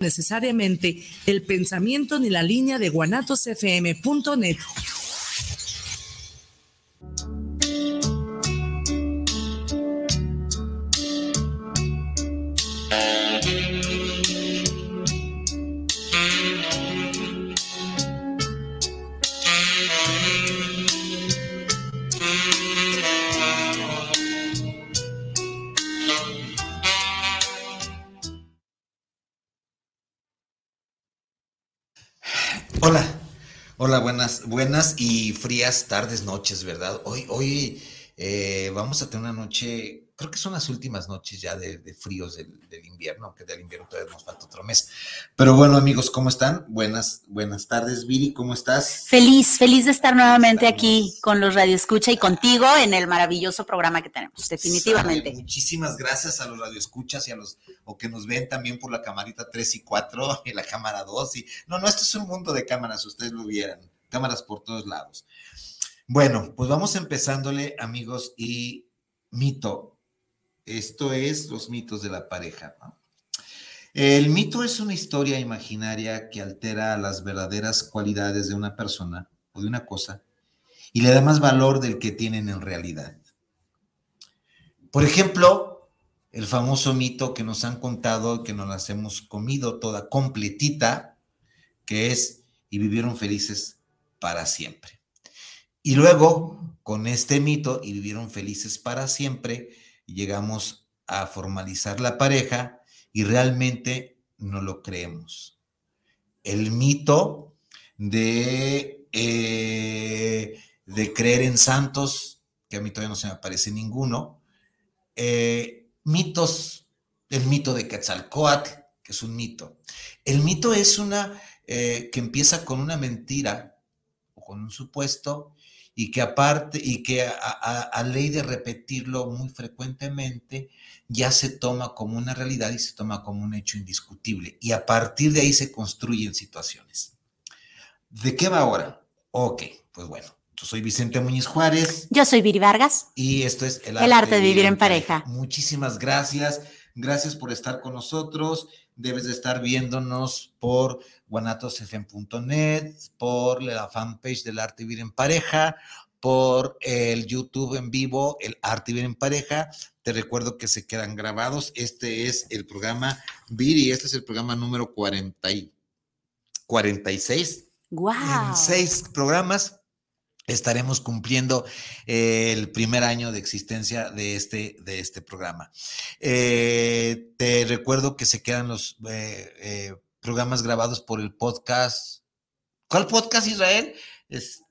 necesariamente el pensamiento ni la línea de guanatosfm.net. buenas, buenas y frías tardes, noches, ¿verdad? Hoy, hoy eh, vamos a tener una noche creo que son las últimas noches ya de, fríos del, invierno, aunque del invierno todavía nos falta otro mes. Pero bueno, amigos, ¿cómo están? Buenas, buenas tardes, Viri, ¿cómo estás? Feliz, feliz de estar nuevamente aquí con los Radio Escucha y contigo en el maravilloso programa que tenemos, definitivamente. muchísimas gracias a los Radio Escuchas y a los o que nos ven también por la camarita 3 y 4 y la cámara 2. Y, no, no, esto es un mundo de cámaras, ustedes lo vieran, cámaras por todos lados. Bueno, pues vamos empezándole, amigos, y mito, esto es los mitos de la pareja. El mito es una historia imaginaria que altera las verdaderas cualidades de una persona o de una cosa y le da más valor del que tienen en realidad. Por ejemplo, el famoso mito que nos han contado, que nos las hemos comido toda completita, que es y vivieron felices para siempre. Y luego, con este mito y vivieron felices para siempre, llegamos a formalizar la pareja y realmente no lo creemos. El mito de, eh, de creer en santos, que a mí todavía no se me aparece ninguno, eh, mitos, el mito de Quetzalcoatl, que es un mito. El mito es una eh, que empieza con una mentira con un supuesto y que aparte, y que a, ley de repetirlo muy frecuentemente, ya se toma como una realidad y se toma como un hecho indiscutible. Y a partir de ahí se construyen situaciones. ¿De qué va ahora? Ok, pues bueno, yo soy Vicente Muñiz Juárez. Yo soy Viri Vargas. Y esto es El arte, de vivir, en pareja. Muchísimas gracias. Gracias por estar con nosotros. Debes de estar viéndonos por guanatosfm.net, por la fanpage del Arte Vivir en Pareja, por el YouTube en vivo, el Arte Vivir en Pareja. Te recuerdo que se quedan grabados. Este es el programa Viri, este es el programa número 40 y 46. ¡Wow! En seis programas estaremos cumpliendo eh, el primer año de existencia de este, de este programa. Eh, te recuerdo que se quedan los eh, programas grabados por el podcast. ¿Cuál podcast, Israel? Es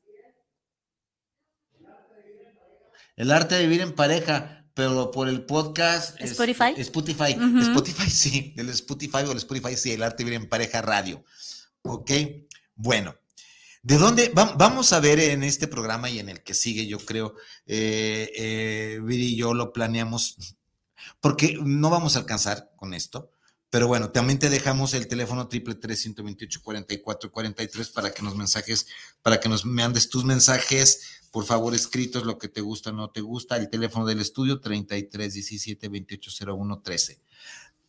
El arte de vivir en pareja, pero por el podcast. Spotify. Spotify. Spotify, sí. El Spotify o el Spotify, sí. El arte de vivir en pareja radio. Ok. Bueno. ¿De dónde? vamos a ver en este programa y en el que sigue, yo creo, eh, eh, y yo lo planeamos, porque no vamos a alcanzar con esto, pero bueno, también te dejamos el teléfono triple tres ciento veintiocho cuarenta y cuatro cuarenta y tres para que nos mensajes, para que nos mandes tus mensajes, por favor, escritos, lo que te gusta o no te gusta. El teléfono del estudio 33 17 28 01 13.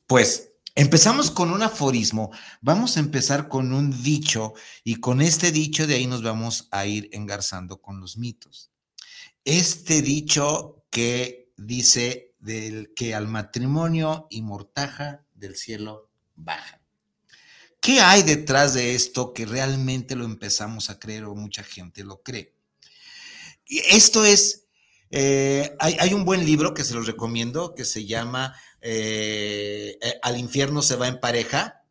Pues Empezamos con un aforismo, vamos a empezar con un dicho y con este dicho de ahí nos vamos a ir engarzando con los mitos. Este dicho que dice del que al matrimonio y mortaja del cielo baja. ¿Qué hay detrás de esto que realmente lo empezamos a creer o mucha gente lo cree? Esto es, eh, hay, hay un buen libro que se los recomiendo que se llama eh, eh, al infierno se va en pareja,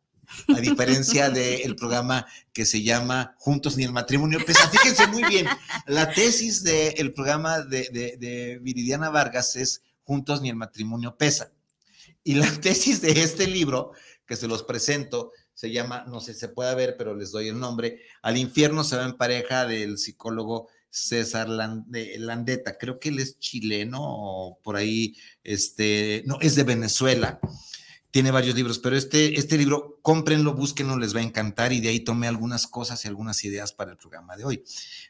a diferencia del programa que se llama Juntos ni el matrimonio pesa. Fíjense muy bien, la tesis del programa de, Viridiana Vargas es Juntos ni el matrimonio pesa. Y la tesis de este libro, que se los presento, se llama, no sé si se puede ver, pero les doy el nombre, Al infierno se va en pareja del psicólogo César Landeta, creo que él es chileno o por ahí, este, no, es de Venezuela. Tiene varios libros, pero este, este libro, cómprenlo, búsquenlo, les va a encantar y de ahí tomé algunas cosas y algunas ideas para el programa de hoy.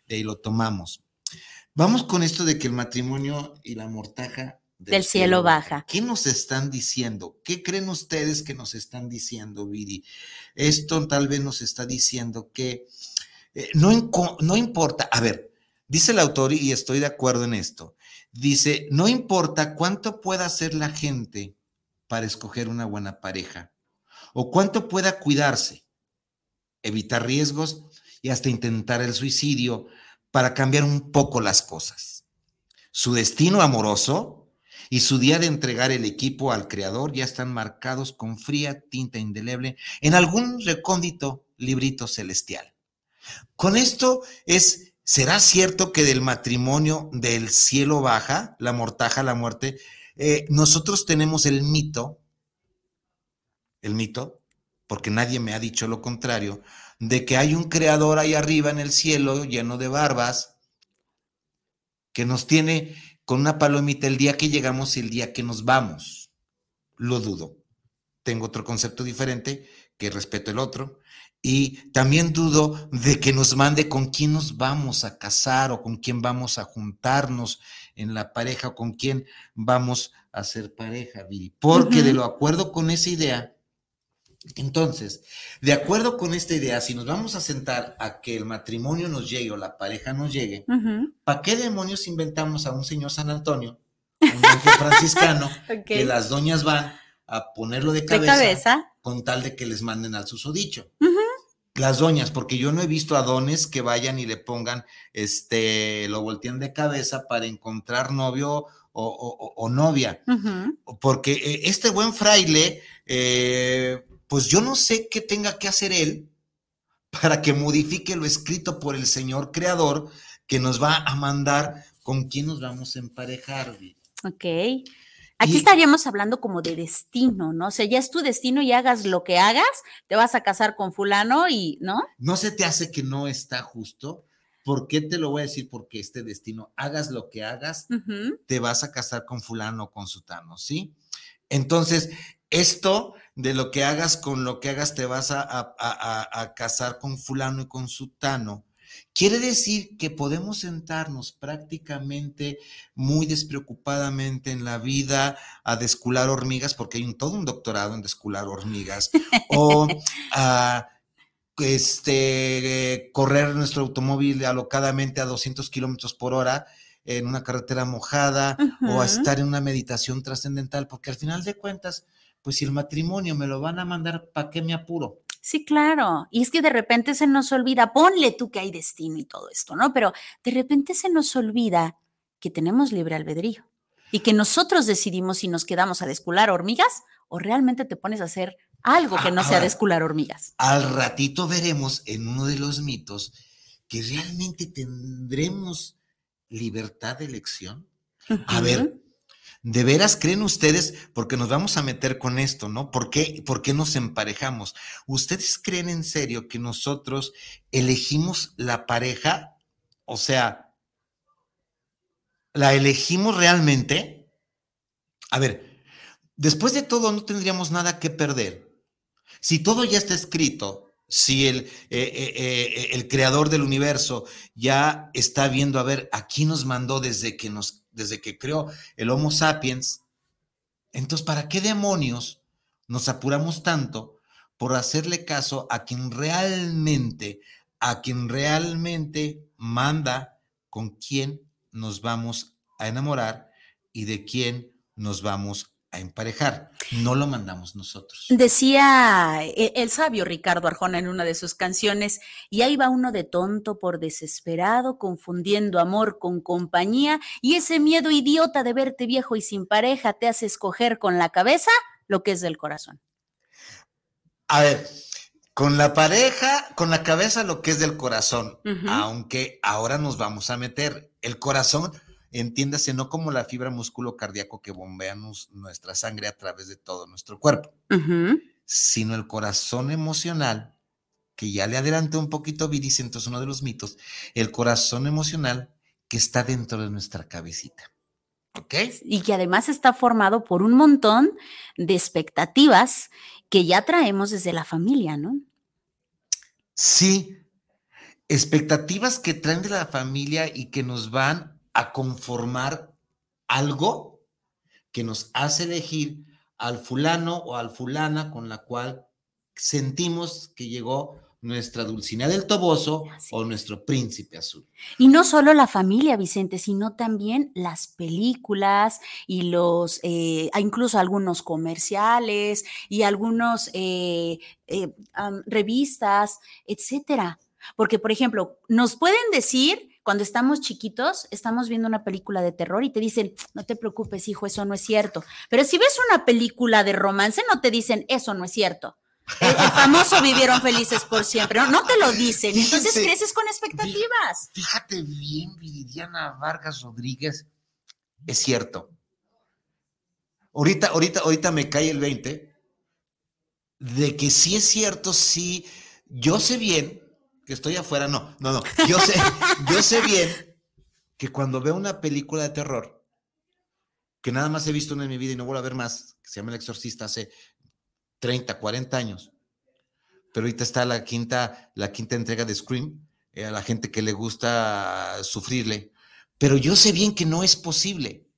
De ahí lo tomamos. Vamos con esto de que el matrimonio y la mortaja del, cielo, baja. ¿Qué nos están diciendo? ¿Qué creen ustedes que nos están diciendo, Viri? Esto tal vez nos está diciendo que eh, no, no importa, a ver, dice el autor y estoy de acuerdo en esto, dice, no importa cuánto pueda hacer la gente para escoger una buena pareja o cuánto pueda cuidarse, evitar riesgos y hasta intentar el suicidio para cambiar un poco las cosas. Su destino amoroso y su día de entregar el equipo al creador ya están marcados con fría tinta indeleble en algún recóndito librito celestial. Con esto es, ¿será cierto que del matrimonio del cielo baja, la mortaja, la muerte, eh, nosotros tenemos el mito, el mito, porque nadie me ha dicho lo contrario, de que hay un creador ahí arriba en el cielo lleno de barbas que nos tiene con una palomita el día que llegamos y el día que nos vamos. Lo dudo. Tengo otro concepto diferente, que respeto el otro. Y también dudo de que nos mande con quién nos vamos a casar o con quién vamos a juntarnos en la pareja o con quién vamos a ser pareja, Porque de lo acuerdo con esa idea, entonces, de acuerdo con esta idea, si nos vamos a sentar a que el matrimonio nos llegue o la pareja nos llegue, ¿para qué demonios inventamos a un señor San Antonio, un monje franciscano, que las doñas van a ponerlo de cabeza, con tal de que les manden al susodicho? Las doñas, porque yo no he visto a dones que vayan y le pongan, este, lo voltean de cabeza para encontrar novio o, novia. Porque eh, este buen fraile, eh, pues yo no sé qué tenga que hacer él para que modifique lo escrito por el Señor Creador que nos va a mandar con quién nos vamos a emparejar. Ok. Aquí estaríamos hablando como de destino, ¿no? O sea, ya es tu destino y hagas lo que hagas, te vas a casar con fulano y, ¿no? ¿No se te hace que no está justo? ¿Por qué te lo voy a decir? Porque este destino, hagas lo que hagas, te vas a casar con fulano o con sutano, ¿sí? Entonces, esto de lo que hagas con lo que hagas te vas a, casar con fulano y con sutano. Quiere decir que podemos sentarnos prácticamente muy despreocupadamente en la vida a descular hormigas, porque hay un, todo un doctorado en descular hormigas, o a este, correr nuestro automóvil alocadamente a 200 kilómetros por hora en una carretera mojada, o a estar en una meditación trascendental, porque al final de cuentas, pues si el matrimonio me lo van a mandar, ¿para qué me apuro? Sí, claro. Y es que de repente se nos olvida, ponle tú que hay destino y todo esto, ¿no? Pero de repente se nos olvida que tenemos libre albedrío y que nosotros decidimos si nos quedamos a descular hormigas o realmente te pones a hacer algo que no sea descular hormigas. Al ratito veremos en uno de los mitos que realmente tendremos libertad de elección. A ver, ¿De veras creen ustedes? Porque nos vamos a meter con esto, ¿no? ¿Por qué, ¿Por qué nos emparejamos? ¿Ustedes creen en serio que nosotros elegimos la pareja? O sea, ¿la elegimos realmente? A ver, después de todo no tendríamos nada que perder. Si todo ya está escrito, si el, eh, eh, eh, el creador del universo ya está viendo, a ver, aquí nos mandó desde que nos desde que creó el Homo sapiens. Entonces, ¿para qué demonios nos apuramos tanto por hacerle caso a quien realmente, a quien realmente manda con quién nos vamos a enamorar y de quién nos vamos a emparejar? No lo mandamos nosotros. Decía e, el, sabio Ricardo Arjona en una de sus canciones, y ahí va uno de tonto por desesperado, confundiendo amor con compañía, y ese miedo idiota de verte viejo y sin pareja te hace escoger con la cabeza lo que es del corazón. A ver, con la pareja, con la cabeza lo que es del corazón, aunque ahora nos vamos a meter el corazón entiéndase no como la fibra músculo cardíaco que bombea nuestra sangre a través de todo nuestro cuerpo, sino el corazón emocional, que ya le adelanté un poquito, Viris, entonces uno de los mitos, el corazón emocional que está dentro de nuestra cabecita. ¿Ok? Y que además está formado por un montón de expectativas que ya traemos desde la familia, ¿no? Sí, expectativas que traen de la familia y que nos van a conformar algo que nos hace elegir al fulano o al fulana con la cual sentimos que llegó nuestra Dulcinea del Toboso o nuestro príncipe azul. Y no solo la familia, Vicente, sino también las películas y los, eh, incluso algunos comerciales y algunos eh, eh, revistas, etcétera. Porque, por ejemplo, nos pueden decir cuando estamos chiquitos, estamos viendo una película de terror y te dicen, no te preocupes, hijo, eso no es cierto. Pero si ves una película de romance, no te dicen, eso no es cierto. El, famoso vivieron felices por siempre. No, te lo dicen. Entonces creces con expectativas. Fíjate bien, Viridiana Vargas Rodríguez. Es cierto. Ahorita, ahorita, ahorita me cae el 20 de que sí es cierto, sí. Yo sé bien que estoy afuera. No, no, no. Yo sé, yo sé bien que cuando veo una película de terror, que nada más he visto una en mi vida y no vuelvo a ver más, que se llama El Exorcista hace 30, 40 años. Pero ahorita está la quinta, la quinta entrega de Scream, eh, a la gente que le gusta sufrirle. Pero yo sé bien que no es posible.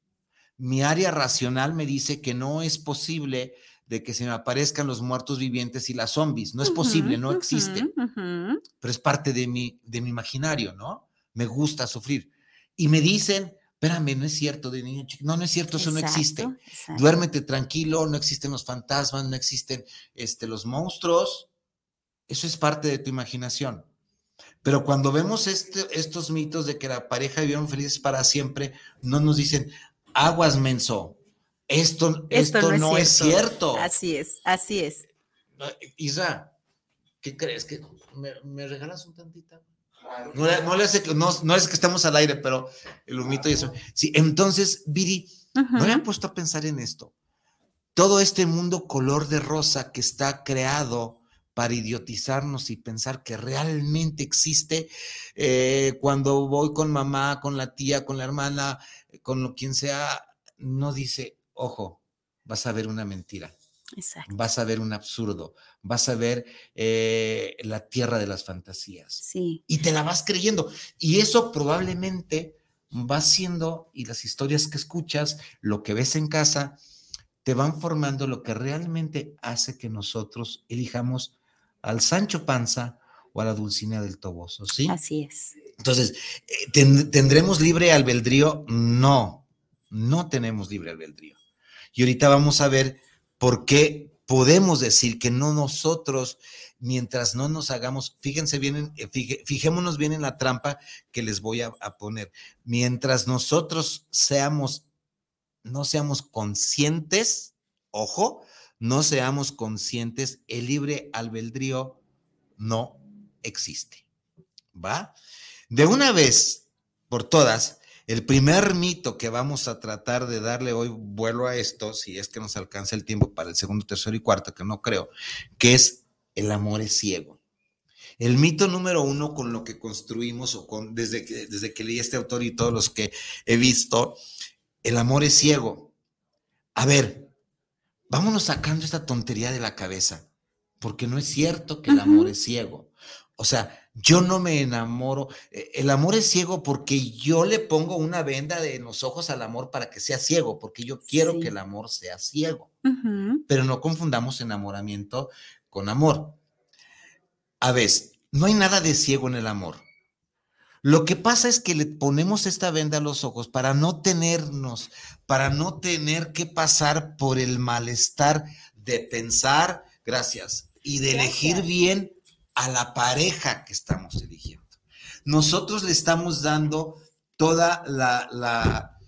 Mi área racional me dice que no es posible de que se me aparezcan los muertos vivientes y las zombies. No es posible, no existe. Pero es parte de mi, de mi imaginario, ¿no? Me gusta sufrir. Y me dicen, espérame, no es cierto, de niño chico. No, no es cierto, eso no existe. Duérmete tranquilo, no existen los fantasmas, no existen este, los monstruos. Eso es parte de tu imaginación. Pero cuando vemos este, estos mitos de que la pareja vivieron felices para siempre, no nos dicen, aguas menso, esto, esto, no, es, cierto. Así es, así es. Isa, ¿qué crees? que ¿Me, regalas un tantito? No, no, es que estemos al aire, pero el humito y eso. Sí, entonces, Viri, no me han puesto a pensar en esto. Todo este mundo color de rosa que está creado para idiotizarnos y pensar que realmente existe, eh, cuando voy con mamá, con la tía, con la hermana, con lo quien sea, no dice, ojo, vas a ver una mentira. Vas a ver un absurdo, vas a ver eh, la tierra de las fantasías. Sí. Y te la vas creyendo. Y eso probablemente va siendo, y las historias que escuchas, lo que ves en casa, te van formando lo que realmente hace que nosotros elijamos al Sancho Panza o a la Dulcinea del Toboso, ¿sí? Así es. Entonces, eh, ¿tendremos libre albedrío? No, no tenemos libre albedrío. Y ahorita vamos a ver por qué podemos decir que no nosotros, mientras no nos hagamos, fíjense bien, eh, fijémonos bien en la trampa que les voy a, a poner. Mientras nosotros seamos, no seamos conscientes, ojo, no seamos conscientes, el libre albedrío no existe. ¿Va? De una vez por todas, el primer mito que vamos a tratar de darle hoy vuelo a esto, si es que nos alcanza el tiempo para el segundo, tercero y cuarto, que no creo, que es el amor es ciego. El mito número uno con lo que construimos o con desde que, desde que leí este autor y todos los que he visto, el amor es ciego. A ver, vámonos sacando esta tontería de la cabeza, porque no es cierto que el amor es ciego. O sea, yo no me enamoro. E, el amor es ciego porque yo le pongo una venda de los ojos al amor para que sea ciego, porque yo quiero que el amor sea ciego. Pero no confundamos enamoramiento con amor. A ver, no hay nada de ciego en el amor. Lo que pasa es que le ponemos esta venda a los ojos para no tenernos, para no tener que pasar por el malestar de pensar, gracias, y de elegir bien a la pareja que estamos eligiendo. Nosotros le estamos dando toda la,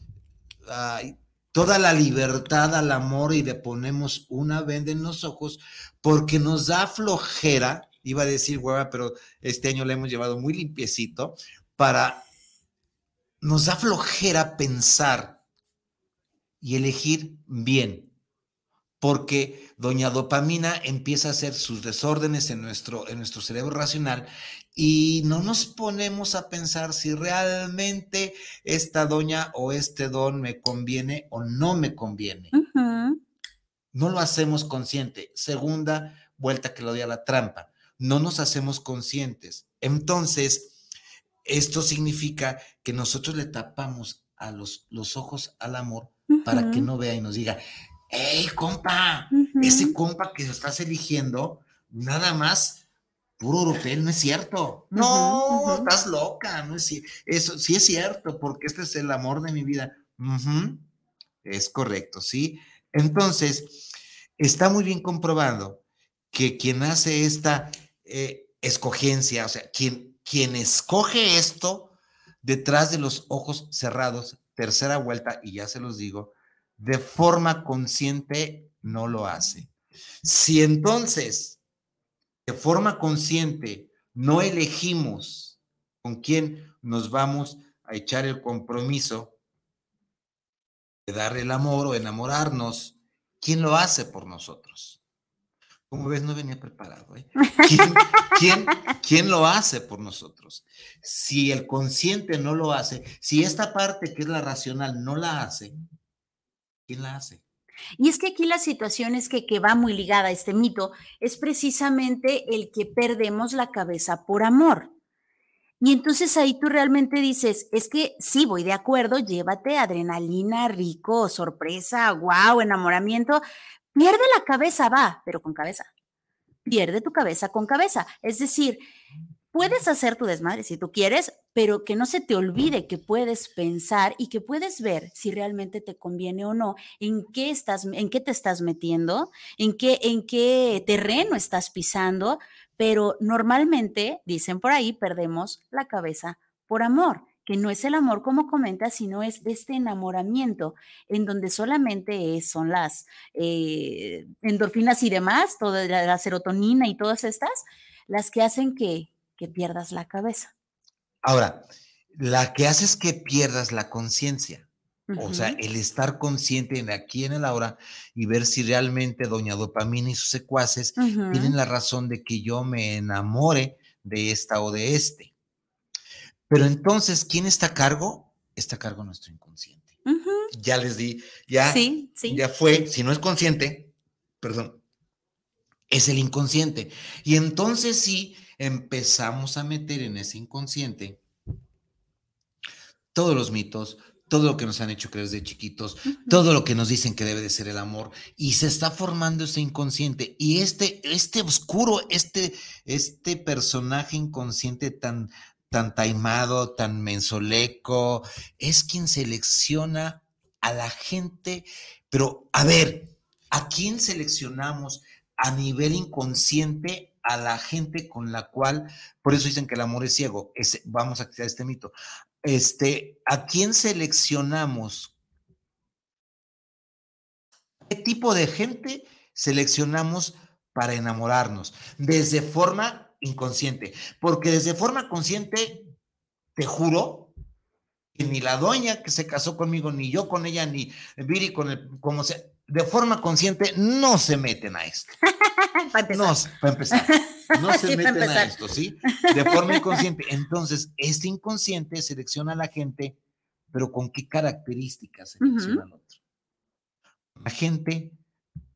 toda la libertad al amor y le ponemos una venda en los ojos porque nos da flojera, iba a decir hueva, pero este año le hemos llevado muy limpiecito, para, nos da flojera pensar y elegir bien porque doña dopamina empieza a hacer sus desórdenes en nuestro, en nuestro cerebro racional y no nos ponemos a pensar si realmente esta doña o este don me conviene o no me conviene. No lo hacemos consciente. Segunda vuelta que lo doy a la trampa. No nos hacemos conscientes. Entonces, esto significa que nosotros le tapamos a los, los ojos al amor para que no vea y nos diga, hey, compa, ese compa que estás eligiendo, nada más puro europeo, no es cierto. No, estás loca, no es Eso sí es cierto, porque este es el amor de mi vida. Es correcto, ¿sí? Entonces, está muy bien comprobado que quien hace esta eh, escogencia, o sea, quien, quien escoge esto detrás de los ojos cerrados, tercera vuelta, y ya se los digo, de forma consciente no lo hace. Si entonces, de forma consciente, no elegimos con quién nos vamos a echar el compromiso de dar el amor o enamorarnos, ¿quién lo hace por nosotros? Como ves, no venía preparado. ¿eh? ¿Quién, quién, lo hace por nosotros? Si el consciente no lo hace, si esta parte que es la racional no la hace, Y es que aquí la situación es que, que va muy ligada a este mito, es precisamente el que perdemos la cabeza por amor. Y entonces ahí tú realmente dices, es que sí, voy de acuerdo, llévate adrenalina, rico, sorpresa, wow, enamoramiento. Pierde la cabeza, va, pero con cabeza. Pierde tu cabeza con cabeza. Es decir, puedes hacer tu desmadre si tú quieres, pero que no se te olvide que puedes pensar y que puedes ver si realmente te conviene o no, en qué estás, en qué te estás metiendo, en qué, en qué terreno estás pisando, pero normalmente, dicen por ahí, perdemos la cabeza por amor, que no es el amor como comenta, sino es este enamoramiento, en donde solamente son las eh, endorfinas y demás, toda la, serotonina y todas estas, las que hacen que, que pierdas la cabeza. Ahora, la que hace es que pierdas la conciencia. O sea, el estar consciente en aquí en el ahora y ver si realmente doña dopamina y sus secuaces tienen la razón de que yo me enamore de esta o de este. Pero entonces, ¿quién está a cargo? Está a cargo nuestro inconsciente. Ya les di, ya, ya fue, si no es consciente, perdón, es el inconsciente. Y entonces sí empezamos a meter en ese inconsciente todos los mitos, todo lo que nos han hecho creer desde chiquitos, todo lo que nos dicen que debe de ser el amor, y se está formando ese inconsciente. Y este, este oscuro, este, este personaje inconsciente tan, tan taimado, tan mensoleco, es quien selecciona a la gente. Pero, a ver, ¿a quién seleccionamos a nivel inconsciente a la gente con la cual, por eso dicen que el amor es ciego, vamos a quitar este mito, este, ¿a quién seleccionamos? ¿Qué tipo de gente seleccionamos para enamorarnos? Desde forma inconsciente, porque desde forma consciente, te juro, que ni la doña que se casó conmigo, ni yo con ella, ni Viri con el, como sea, de forma consciente no se meten a esto. para empezar. No, para empezar. No se meten a esto, ¿sí? De forma inconsciente. Entonces, este inconsciente selecciona a la gente, pero ¿con qué características selecciona al otro? La gente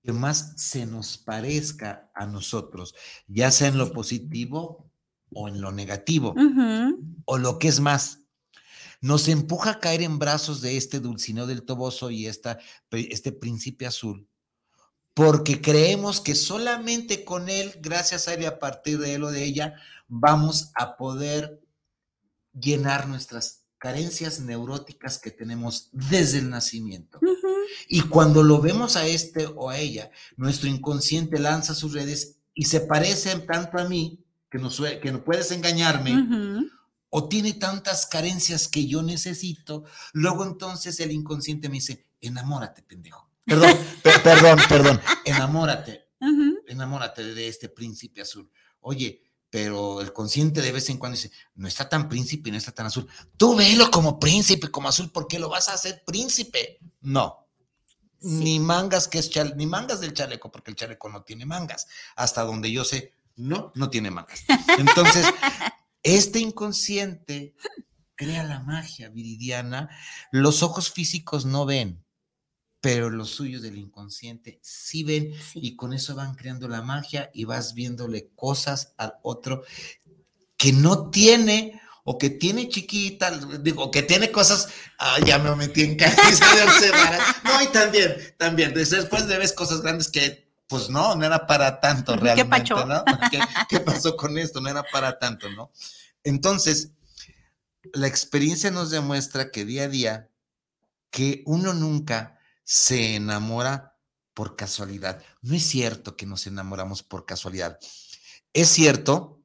que más se nos parezca a nosotros, ya sea en lo positivo o en lo negativo, o lo que es más, nos empuja a caer en brazos de este Dulcineo del Toboso y esta, este príncipe azul, porque creemos que solamente con él, gracias a él y a partir de él o de ella, vamos a poder llenar nuestras carencias neuróticas que tenemos desde el nacimiento. Y cuando lo vemos a este o a ella, nuestro inconsciente lanza sus redes y se parecen tanto a mí que no, que no puedes engañarme, o tiene tantas carencias que yo necesito, luego entonces el inconsciente me dice, enamórate, pendejo. Perdón, perdón, perdón, enamórate, enamórate de este príncipe azul. Oye, pero el consciente de vez en cuando dice, no está tan príncipe, no está tan azul. Tú velo como príncipe, como azul, porque lo vas a hacer príncipe. No. Ni mangas que es ni mangas del chaleco, porque el chaleco no tiene mangas. Hasta donde yo sé, no, no tiene mangas. Entonces, este inconsciente crea la magia viridiana. Los ojos físicos no ven, pero los suyos del inconsciente sí ven y con eso van creando la magia y vas viéndole cosas al otro que no tiene o que tiene chiquita, digo, que tiene cosas, ah, ya me metí en camisa de once varas. No, y también, también, después de ves cosas grandes que, pues no, no era para tanto realmente, ¿Qué, ¿no? ¿Qué, ¿Qué pasó con esto? No era para tanto, ¿no? Entonces, la experiencia nos demuestra que día a día, que uno nunca se enamora por casualidad. No es cierto que nos enamoramos por casualidad. Es cierto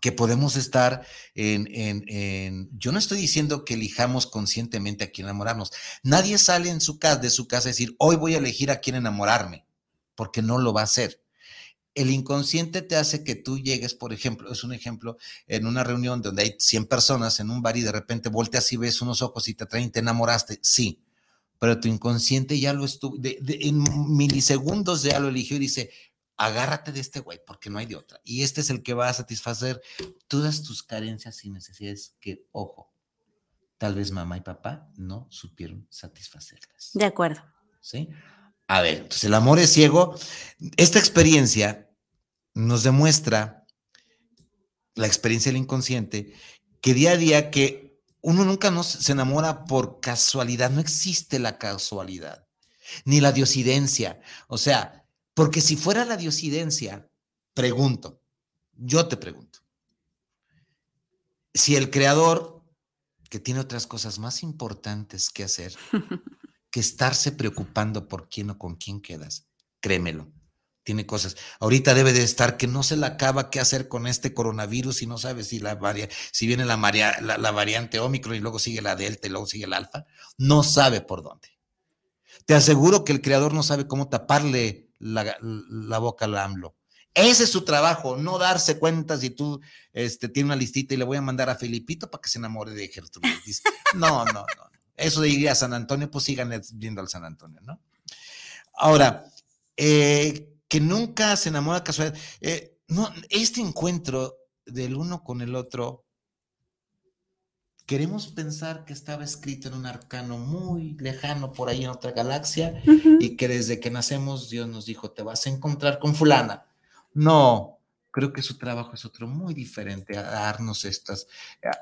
que podemos estar en, en, yo no estoy diciendo que elijamos conscientemente a quién enamorarnos. Nadie sale en su casa, de su casa a decir, hoy voy a elegir a quién enamorarme, porque no lo va a hacer el inconsciente te hace que tú llegues, por ejemplo, es un ejemplo, en una reunión donde hay 100 personas en un bar y de repente volteas y ves unos ojos y te traen, te enamoraste, sí, pero tu inconsciente ya lo estuvo, en milisegundos ya lo eligió y dice, agárrate de este güey porque no hay de otra. Y este es el que va a satisfacer todas tus carencias y necesidades que, ojo, tal vez mamá y papá no supieron satisfacerlas. De acuerdo. ¿Sí? A ver, entonces el amor es ciego. Esta experiencia nos demuestra, la experiencia del inconsciente, que día a día que uno nunca nos, se enamora por casualidad, no existe la casualidad, ni la diosidencia. O sea, porque si fuera la diosidencia, pregunto, yo te pregunto, si el creador, que tiene otras cosas más importantes que hacer, estarse preocupando por quién o con quién quedas. Créemelo, tiene cosas. Ahorita debe de estar que no se le acaba qué hacer con este coronavirus y no sabe si, la si viene la, la, variante Omicron y luego sigue la Delta y luego sigue el Alfa. No sabe por dónde. Te aseguro que el creador no sabe cómo taparle la, boca al AMLO. Ese es su trabajo, no darse cuenta si tú este, tienes una listita y le voy a mandar a Felipito para que se enamore de Gertrudis. No, no, no. Eso de ir a San Antonio, pues sigan viendo al San Antonio, ¿no? Ahora, eh, que nunca se enamora casualidad. Eh, no, este encuentro del uno con el otro, queremos pensar que estaba escrito en un arcano muy lejano por ahí en otra galaxia y que desde que nacemos Dios nos dijo, te vas a encontrar con fulana. No, creo que su trabajo es otro muy diferente a darnos estas,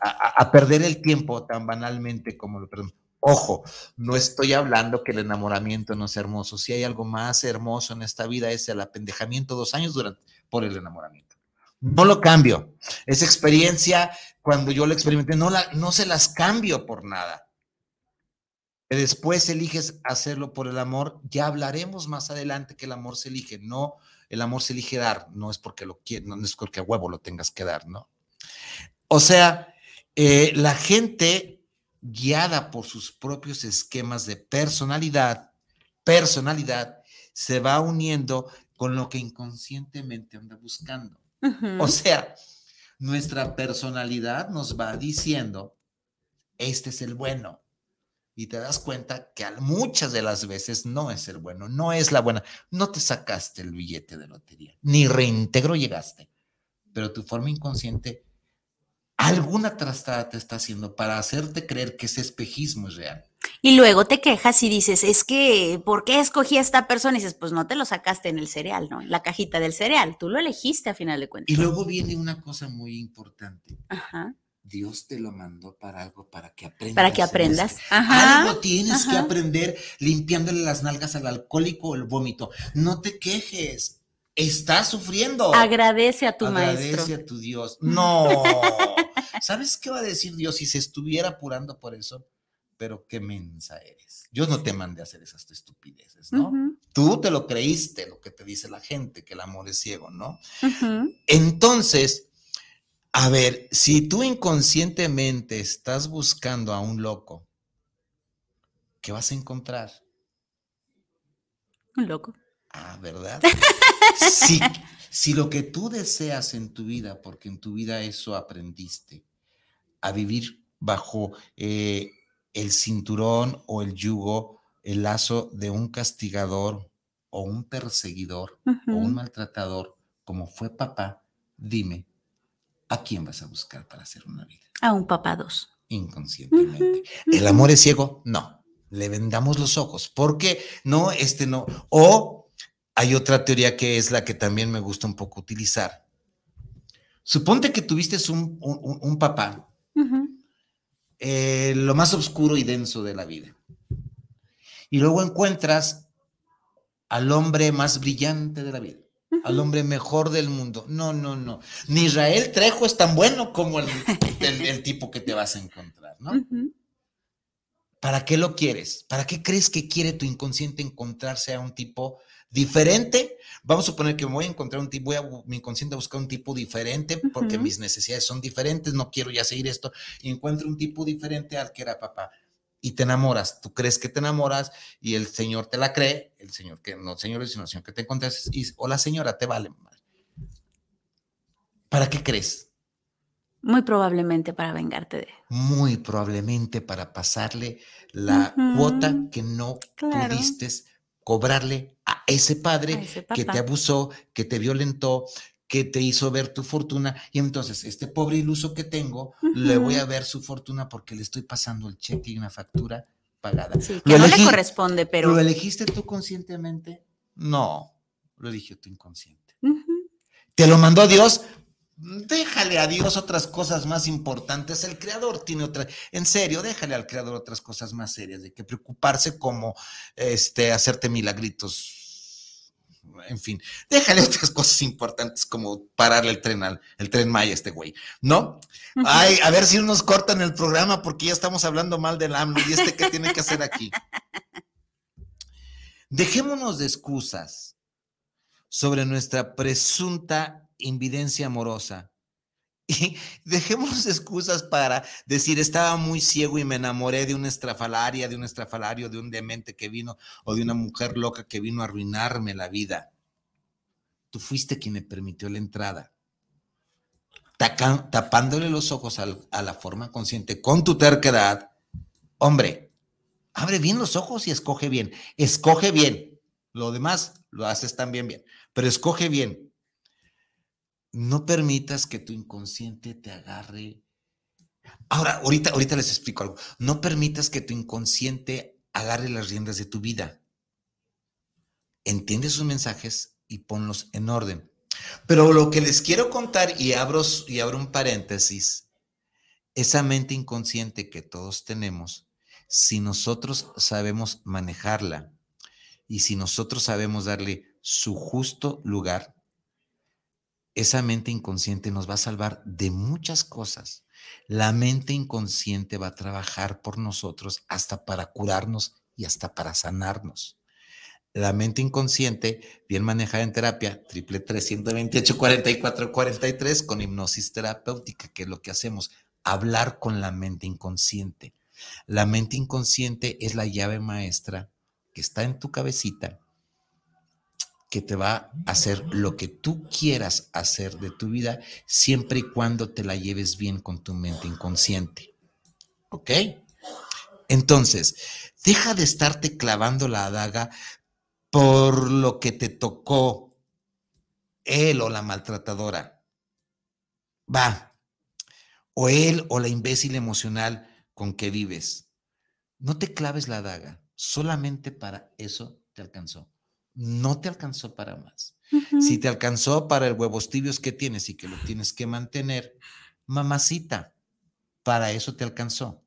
a, perder el tiempo tan banalmente como lo perdemos. Ojo, no estoy hablando que el enamoramiento no es hermoso. Si hay algo más hermoso en esta vida es el apendejamiento dos años durante, por el enamoramiento. No lo cambio. Esa experiencia, cuando yo la experimenté, no, la, no se las cambio por nada. Después eliges hacerlo por el amor. Ya hablaremos más adelante que el amor se elige. No, el amor se elige dar. No es porque lo quieras, no es porque a huevo lo tengas que dar, ¿no? O sea, eh, la gente guiada por sus propios esquemas de personalidad, personalidad, se va uniendo con lo que inconscientemente anda buscando. O sea, nuestra personalidad nos va diciendo, este es el bueno. Y te das cuenta que muchas de las veces no es el bueno, no es la buena. No te sacaste el billete de lotería, ni reintegro llegaste, pero tu forma inconsciente alguna trastada te está haciendo para hacerte creer que ese espejismo es real. Y luego te quejas y dices, es que, ¿por qué escogí a esta persona? Y dices, pues no te lo sacaste en el cereal, ¿no? La cajita del cereal, tú lo elegiste a final de cuentas. Y luego viene una cosa muy importante. Ajá. Dios te lo mandó para algo, para que aprendas. Para que aprendas. Ajá, algo tienes que aprender limpiándole las nalgas al alcohólico o el vómito. No te quejes. Estás sufriendo. Agradece a tu maestro. Agradece a tu Dios. No. ¿Sabes qué va a decir Dios si se estuviera apurando por eso? Pero qué mensa eres. Dios no te mande a hacer esas estupideces, ¿no? Tú te lo creíste, lo que te dice la gente, que el amor es ciego, ¿no? Entonces, a ver, si tú inconscientemente estás buscando a un loco, ¿qué vas a encontrar? Un loco. Ah, ¿verdad? Sí, si lo que tú deseas en tu vida, porque en tu vida eso aprendiste, a vivir bajo eh, el cinturón o el yugo, el lazo de un castigador o un perseguidor o un maltratador, como fue papá, dime, ¿a quién vas a buscar para hacer una vida? A un papá dos. Inconscientemente. ¿El amor es ciego? No. Le vendamos los ojos. porque No, este no. O hay otra teoría que es la que también me gusta un poco utilizar. Suponte que tuviste un, papá eh, lo más oscuro y denso de la vida. Y luego encuentras al hombre más brillante de la vida, al hombre mejor del mundo. No, no, no. Ni Israel Trejo es tan bueno como el, el tipo que te vas a encontrar, ¿no? ¿Para qué lo quieres? ¿Para qué crees que quiere tu inconsciente encontrarse a un tipo diferente? Vamos a suponer que voy a encontrar un tipo, voy a mi inconsciente a buscar un tipo diferente porque mis necesidades son diferentes, no quiero ya seguir esto, y encuentro un tipo diferente al que era papá. Y te enamoras, tú crees que te enamoras y el señor te la cree, el señor que no señor, sino el señor que te encuentras y o la señora te vale. ¿Para qué crees? Muy probablemente para vengarte de. Muy probablemente para pasarle la cuota que no pudiste cobrarle a ese padre que te abusó, que te violentó, que te hizo ver tu fortuna. Y entonces, este pobre iluso que tengo, le voy a ver su fortuna porque le estoy pasando el cheque y una factura pagada. Sí, que no le corresponde, pero. ¿Lo elegiste tú conscientemente? No, lo eligió tu inconsciente. ¿Te lo mandó Dios? Déjale a Dios otras cosas más importantes. El creador tiene otra, en serio, déjale al creador otras cosas más serias de que preocuparse como este hacerte milagritos. En fin, déjale otras cosas importantes como pararle el tren al el tren Maya este güey, ¿no? Ay, a ver si nos cortan el programa porque ya estamos hablando mal del AMLO y este qué tiene que hacer aquí. Dejémonos de excusas sobre nuestra presunta invidencia amorosa. Y dejemos excusas para decir, estaba muy ciego y me enamoré de una estrafalaria, de un estrafalario, de un demente que vino o de una mujer loca que vino a arruinarme la vida. Tú fuiste quien me permitió la entrada. tapándole los ojos a la forma consciente con tu terquedad. Hombre, abre bien los ojos y escoge bien. Escoge bien. Lo demás lo haces también bien, pero escoge bien no permitas que tu inconsciente te agarre. Ahora, ahorita, ahorita les explico algo. No permitas que tu inconsciente agarre las riendas de tu vida. Entiende sus mensajes y ponlos en orden. Pero lo que les quiero contar, y abro, y abro un paréntesis, esa mente inconsciente que todos tenemos, si nosotros sabemos manejarla y si nosotros sabemos darle su justo lugar, esa mente inconsciente nos va a salvar de muchas cosas. La mente inconsciente va a trabajar por nosotros hasta para curarnos y hasta para sanarnos. La mente inconsciente, bien manejada en terapia, triple 328 44 43 con hipnosis terapéutica, que es lo que hacemos, hablar con la mente inconsciente. La mente inconsciente es la llave maestra que está en tu cabecita que te va a hacer lo que tú quieras hacer de tu vida, siempre y cuando te la lleves bien con tu mente inconsciente. ¿Ok? Entonces, deja de estarte clavando la daga por lo que te tocó él o la maltratadora. Va. O él o la imbécil emocional con que vives. No te claves la daga. Solamente para eso te alcanzó no te alcanzó para más. Si te alcanzó para el huevos tibios que tienes y que lo tienes que mantener, mamacita, para eso te alcanzó.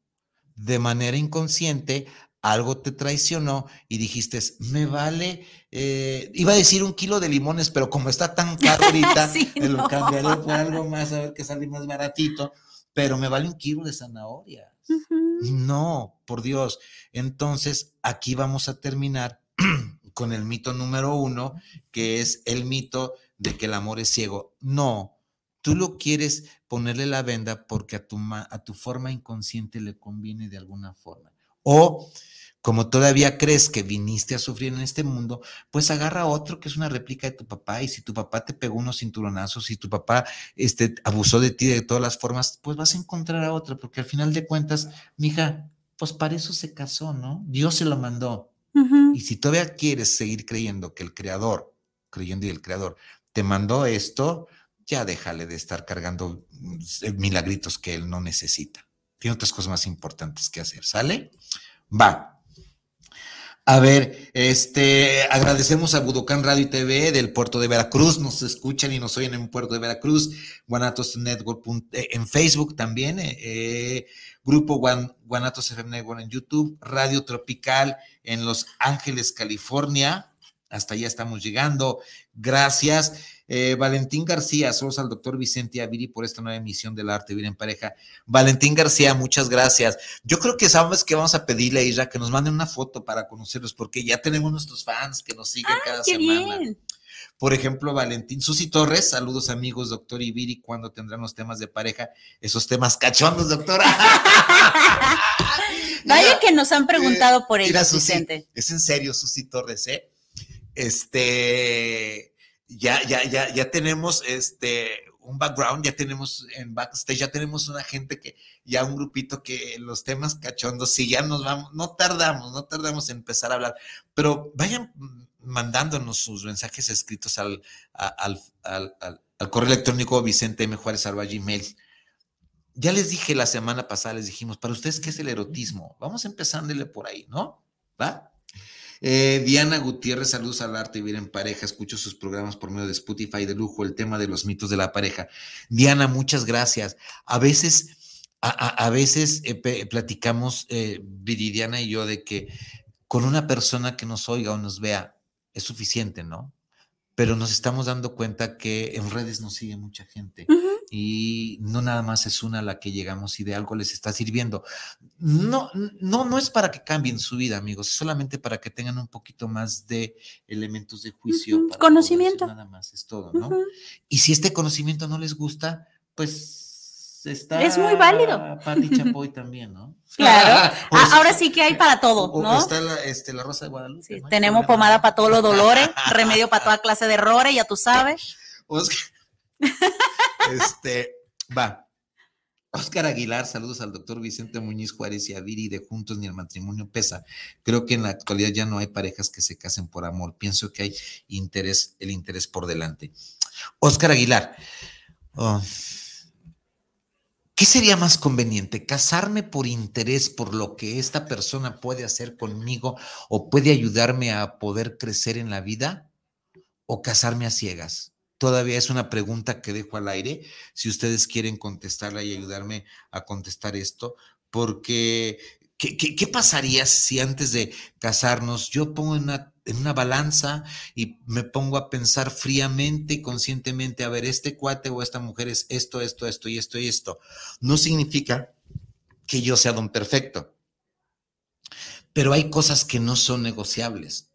De manera inconsciente, algo te traicionó y dijiste, me vale, eh, iba a decir un kilo de limones, pero como está tan caro ahorita, me lo cambiaré por algo más, a ver qué sale más baratito, pero me vale un kilo de zanahorias. No, por Dios. Entonces, aquí vamos a terminar con el mito número uno, que es el mito de que el amor es ciego. No, tú lo quieres ponerle la venda porque a tu, a tu forma inconsciente le conviene de alguna forma. O como todavía crees que viniste a sufrir en este mundo, pues agarra otro que es una réplica de tu papá y si tu papá te pegó unos cinturonazos, si tu papá este, abusó de ti de todas las formas, pues vas a encontrar a otro, porque al final de cuentas, mija, pues para eso se casó, ¿no? Dios se lo mandó. Y si todavía quieres seguir creyendo que el creador, creyendo y el creador, te mandó esto, ya déjale de estar cargando mm, milagritos que él no necesita. Tiene otras cosas más importantes que hacer, ¿sale? Va. A ver, este, agradecemos a Budocán Radio y TV del puerto de Veracruz, nos escuchan y nos oyen en puerto de Veracruz, Guanatos Network eh, en Facebook también, eh, Grupo Guanatos FM Network en YouTube, Radio Tropical en Los Ángeles, California, hasta allá estamos llegando, gracias. Eh, Valentín García, saludos al doctor Vicente Aviri por esta nueva emisión del arte vivir en pareja. Valentín García, muchas gracias. Yo creo que sabes que vamos a pedirle a ella que nos manden una foto para conocerlos, porque ya tenemos nuestros fans que nos siguen cada semana. Por ejemplo, Valentín Susi Torres, saludos amigos, doctor Ibiri, cuando tendrán los temas de pareja, esos temas cachondos, doctora. Vaya que nos han preguntado por ellos, Vicente. Es en serio, Susi Torres, ¿eh? Este, ya, ya, ya, ya tenemos este un background, ya tenemos en backstage, ya tenemos una gente que, ya un grupito que los temas cachondos, si ya nos vamos, no tardamos, no tardamos en empezar a hablar, pero vayan mandándonos sus mensajes escritos al, al, correo electrónico Vicente M. Juárez Gmail. Ya les dije la semana pasada, les dijimos, para ustedes, ¿qué es el erotismo? Vamos empezándole por ahí, ¿no? ¿Va? Eh, Diana Gutiérrez, saludos al arte vivir en pareja. Escucho sus programas por medio de Spotify de lujo, el tema de los mitos de la pareja. Diana, muchas gracias. A veces, a, veces eh, platicamos, eh, Viridiana y yo, de que con una persona que nos oiga o nos vea es suficiente, ¿no? Pero nos estamos dando cuenta que en redes nos sigue mucha gente y no nada más es una a la que llegamos y de algo les está sirviendo. No, no, no es para que cambien su vida, amigos, solamente para que tengan un poquito más de elementos de juicio. Conocimiento. Nada más, es todo, ¿no? Y si este conocimiento no les gusta, pues está. Es muy válido. Pati Chapoy también, ¿no? Claro. Ah, ahora sí que hay para todo, ¿no? Está la, este, la Rosa de Guadalupe. tenemos pomada para todos los dolores, remedio para toda clase de errores, ya tú sabes. Este, va. Oscar Aguilar, saludos al doctor Vicente Muñiz Juárez y a Viri de Juntos ni el matrimonio pesa. Creo que en la actualidad ya no hay parejas que se casen por amor. Pienso que hay interés, el interés por delante. Oscar Aguilar, oh, ¿qué sería más conveniente? ¿Casarme por interés por lo que esta persona puede hacer conmigo o puede ayudarme a poder crecer en la vida? ¿O casarme a ciegas? Todavía es una pregunta que dejo al aire, si ustedes quieren contestarla y ayudarme a contestar esto, porque ¿qué, pasaría si antes de casarnos yo pongo una, en una balanza y me pongo a pensar fríamente y conscientemente, a ver, este cuate o esta mujer es esto, esto, esto y esto y esto? No significa que yo sea don perfecto, pero hay cosas que no son negociables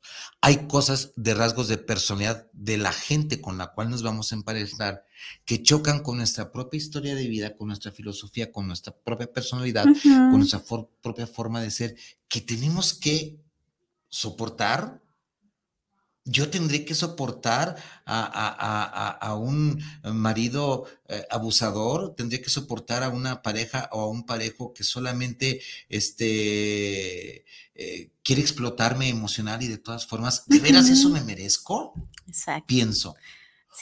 hay cosas de rasgos de personalidad de la gente con la cual nos vamos a emparejar que chocan con nuestra propia historia de vida, con nuestra filosofía, con nuestra propia personalidad, con nuestra propia forma de ser, que tenemos que soportar yo tendré que soportar a, un marido eh, abusador, tendré que soportar a una pareja o a un parejo que solamente este, eh, quiere explotarme emocional y de todas formas, ¿de veras eso me merezco? Exacto. Pienso.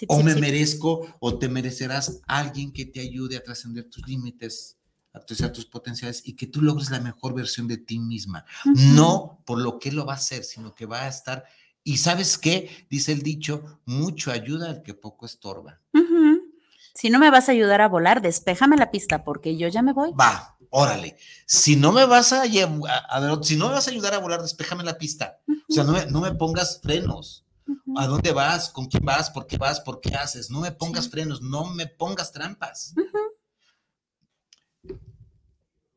o me merezco o te merecerás alguien que te ayude a trascender tus límites, a tus, tus potenciales y que tú logres la mejor versión de ti misma. No por lo que lo va a hacer, sino que va a estar y sabes qué, dice el dicho, mucho ayuda al que poco estorba. Si no me vas a ayudar a volar, despéjame la pista porque yo ya me voy. Va, órale. Si no me vas a, a, si no me vas a ayudar a volar, despéjame la pista. O sea, no me, pongas frenos. ¿A dónde vas? ¿Con quién vas? ¿Por qué vas? ¿Por qué haces? No me pongas frenos, no me pongas trampas.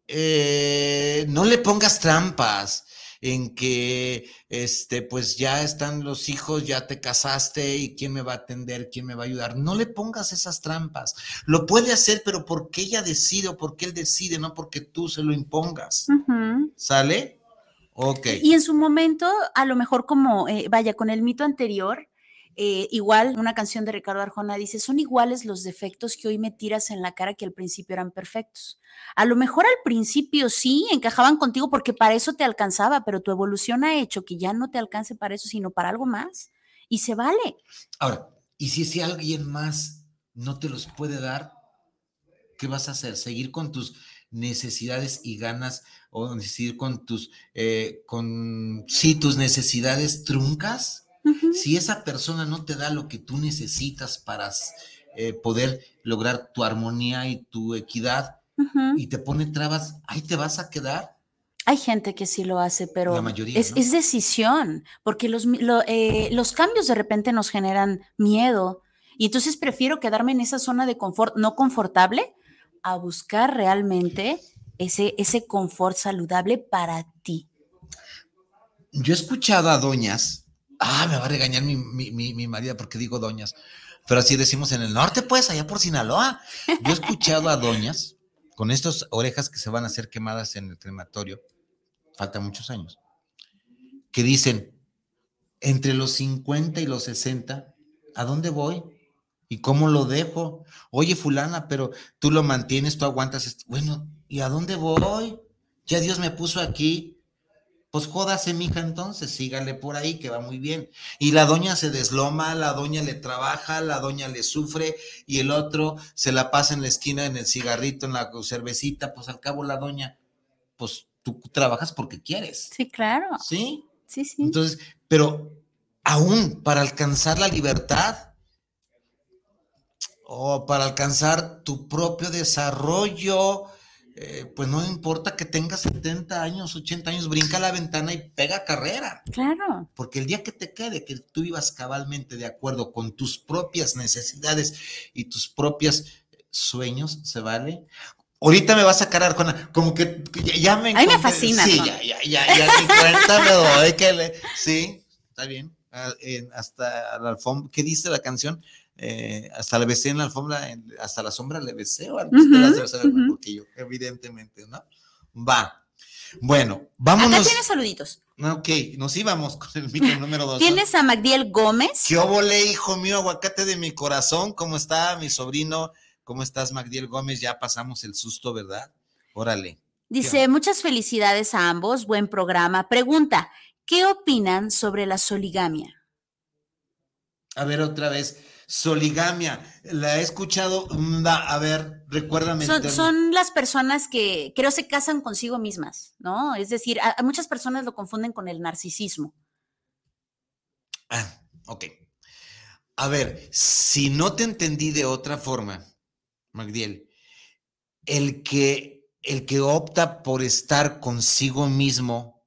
Eh, no le pongas trampas en que este pues ya están los hijos, ya te casaste y quién me va a atender, quién me va a ayudar. No le pongas esas trampas. Lo puede hacer, pero porque ella decide o porque él decide, no porque tú se lo impongas. ¿Sale? Ok. Y en su momento, a lo mejor como, eh, vaya, con el mito anterior, eh, igual, una canción de Ricardo Arjona dice, son iguales los defectos que hoy me tiras en la cara que al principio eran perfectos. A lo mejor al principio sí encajaban contigo porque para eso te alcanzaba, pero tu evolución ha hecho que ya no te alcance para eso, sino para algo más. Y se vale. Ahora, ¿y si ese alguien más no te los puede dar? ¿Qué vas a hacer? ¿Seguir con tus necesidades y ganas, o decir, con tus, eh, con, sí, tus necesidades truncas, Si esa persona no te da lo que tú necesitas para eh, poder lograr tu armonía y tu equidad y te pone trabas, ahí te vas a quedar. Hay gente que sí lo hace, pero La mayoría, es, ¿no? es decisión, porque los, lo- eh, los cambios de repente nos generan miedo y entonces prefiero quedarme en esa zona de confort no confortable a buscar realmente ese, ese confort saludable para ti. Yo he escuchado a doñas, ah, me va a regañar mi, mi, mi, mi marido porque digo doñas, pero así decimos en el norte, pues, allá por Sinaloa. Yo he escuchado a doñas con estas orejas que se van a hacer quemadas en el crematorio, faltan muchos años, que dicen, entre los 50 y los 60, ¿a dónde voy? ¿Y cómo lo dejo? Oye, fulana, pero tú lo mantienes, tú aguantas. Bueno, ¿y a dónde voy? Ya Dios me puso aquí. Pues jódase, mija, entonces, sígale por ahí, que va muy bien. Y la doña se desloma, la doña le trabaja, la doña le sufre, y el otro se la pasa en la esquina, en el cigarrito, en la cervecita, pues al cabo la doña, pues tú trabajas porque quieres, Sí, claro. ¿sí? Sí, sí. Entonces, pero aún para alcanzar la libertad o para alcanzar tu propio desarrollo, eh, pues no importa que tengas 70 años, 80 años, brinca la ventana y pega carrera. claro. Porque el día que te quede, que tú vivas cabalmente de acuerdo con tus propias necesidades y tus propios sueños, ¿se vale? Ahorita me vas a carar con como que ya, ya me A mí me fascina, Sí, ¿no? ya, ya, ya, ya cuenta me doy que le- sí, está bien. Ah, en- hasta la alfombra, ¿qué dice la canción? Eh, hasta le besé en la alfombra, en- hasta la sombra le besé, o antes saber ujú. mejor que yo, evidentemente, ¿no? Va. Bueno, Acá vámonos. tienes saluditos. Ok, nos íbamos con el micro número dos. ¿no? Tienes a Magdiel Gómez. ¿Qué óvole, hijo mío, aguacate de mi corazón? ¿Cómo está mi sobrino? ¿Cómo estás, Magdiel Gómez? Ya pasamos el susto, ¿verdad? Órale. Dice, muchas felicidades a ambos, buen programa. Pregunta, ¿qué opinan sobre la soligamia? A ver, otra vez. Soligamia. La he escuchado. mm, A ver, recuérdame. Son, las personas que creo se casan consigo mismas, ¿no? Es decir, a, a muchas personas lo confunden con el narcisismo. Ah, ok. A ver, si no te entendí de otra forma, Magdiel, el que, el que opta por estar consigo mismo,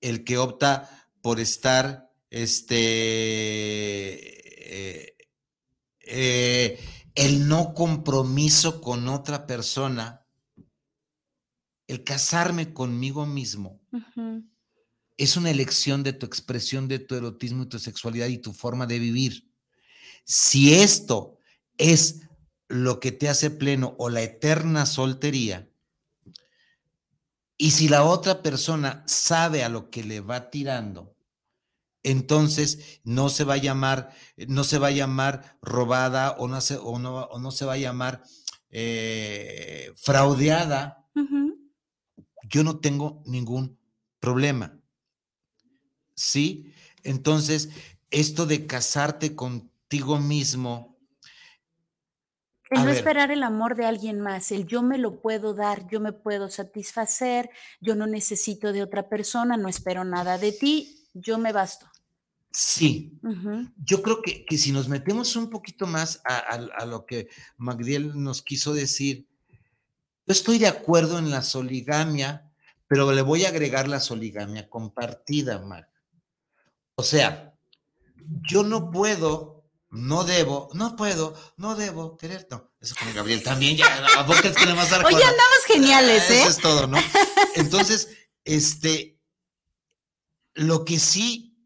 el que opta por estar, este, eh, eh, el no compromiso con otra persona, el casarme conmigo mismo, es una elección de tu expresión de tu erotismo y tu sexualidad y tu forma de vivir. Si esto es lo que te hace pleno o la eterna soltería, y si la otra persona sabe a lo que le va tirando, entonces no se va a llamar, no se va a llamar robada o no se, o no, o no se va a llamar eh, fraudeada, yo no tengo ningún problema. ¿Sí? Entonces, esto de casarte contigo mismo, El no ver. esperar el amor de alguien más, el yo me lo puedo dar, yo me puedo satisfacer, yo no necesito de otra persona, no espero nada de ti, yo me basto. sí, yo creo que, que si nos metemos un poquito más a, a- a lo que Magdiel nos quiso decir, yo estoy de acuerdo en la soligamia, pero le voy a agregar la soligamia compartida, Mag. O sea, yo no puedo, no debo, no puedo, no debo querer, no. Eso con Gabriel también, ya, ¿a es que le vas a dar Oye, andamos geniales, Ah, ¿eh? Eso es todo, ¿no? Entonces, este, lo que sí